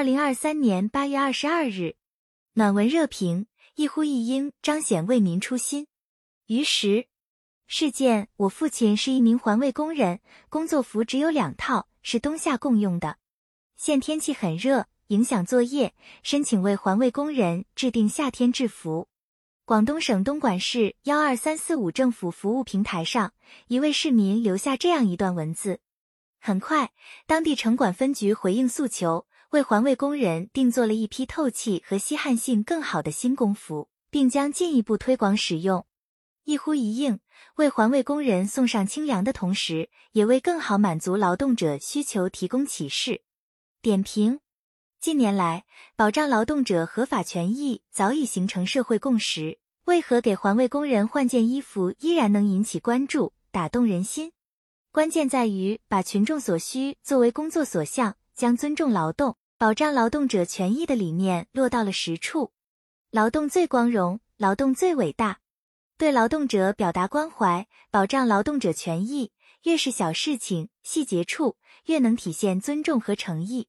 二零二三年八月二十二日，暖文热评：一呼一应，彰显为民初心。于时，事件：我父亲是一名环卫工人，工作服只有两套，是冬夏共用的。现天气很热，影响作业，申请为环卫工人制定夏天制服。广东省东莞市幺二三四五政府服务平台上，一位市民留下这样一段文字。很快，当地城管分局回应诉求，为环卫工人定做了一批透气和吸汗性更好的新工服，并将进一步推广使用。一呼一应，为环卫工人送上清凉的同时，也为更好满足劳动者需求提供启示。点评：近年来，保障劳动者合法权益早已形成社会共识，为何给环卫工人换件衣服依然能引起关注、打动人心？关键在于把群众所需作为工作所向，将尊重劳动、保障劳动者权益的理念落到了实处。劳动最光荣，劳动最伟大。对劳动者表达关怀，保障劳动者权益，越是小事情、细节处，越能体现尊重和诚意。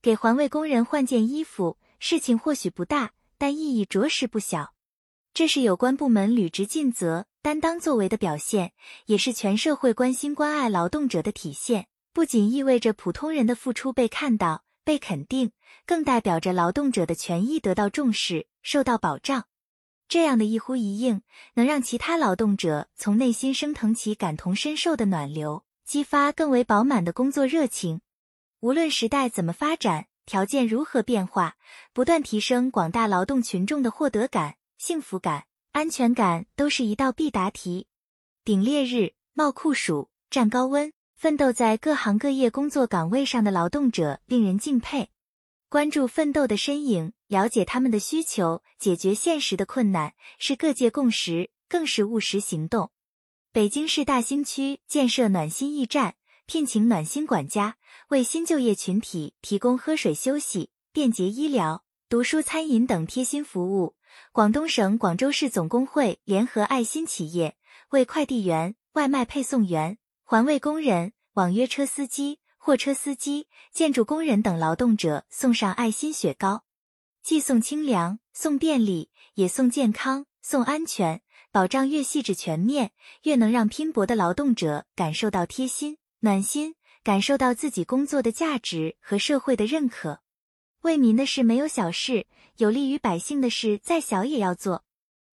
给环卫工人换件衣服，事情或许不大，但意义着实不小。这是有关部门履职尽责。担当作为的表现，也是全社会关心关爱劳动者的体现。不仅意味着普通人的付出被看到、被肯定，更代表着劳动者的权益得到重视、受到保障。这样的一呼一应，能让其他劳动者从内心升腾起感同身受的暖流，激发更为饱满的工作热情。无论时代怎么发展，条件如何变化，不断提升广大劳动群众的获得感、幸福感。安全感都是一道必答题。顶烈日，冒酷暑，战高温，奋斗在各行各业工作岗位上的劳动者令人敬佩。关注奋斗的身影，了解他们的需求，解决现实的困难，是各界共识，更是务实行动。北京市大兴区建设暖心驿站，聘请暖心管家，为新就业群体提供喝水、休息、便捷医疗、读书、餐饮等贴心服务。广东省广州市总工会联合爱心企业，为快递员、外卖配送员、环卫工人、网约车司机、货车司机、建筑工人等劳动者送上爱心雪糕，既送清凉、送便利，也送健康、送安全。保障越细致全面，越能让拼搏的劳动者感受到贴心、暖心，感受到自己工作的价值和社会的认可。为民的事没有小事，有利于百姓的事再小也要做。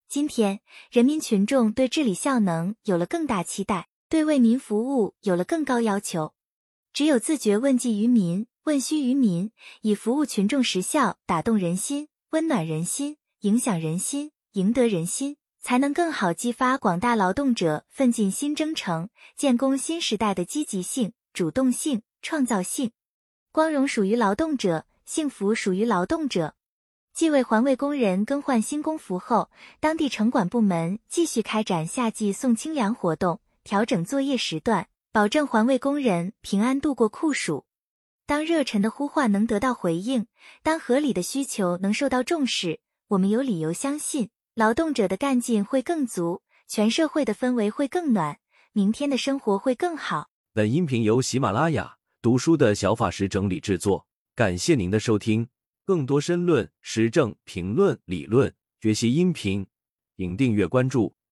今天，人民群众对治理效能有了更大期待，对为民服务有了更高要求。只有自觉问计于民、问需于民，以服务群众实效打动人心、温暖人心、影响人心、赢得人心，才能更好激发广大劳动者奋进新征程、建功新时代的积极性、主动性、创造性。光荣属于劳动者。幸福属于劳动者。继为环卫工人更换新工服后，当地城管部门继续开展夏季送清凉活动，调整作业时段，保证环卫工人平安度过酷暑。当热忱的呼唤能得到回应，当合理的需求能受到重视，我们有理由相信，劳动者的干劲会更足，全社会的氛围会更暖，明天的生活会更好。本音频由喜马拉雅读书的小法师整理制作。感谢您的收听，更多深论、时政评论、理论学习音频，请订阅关注。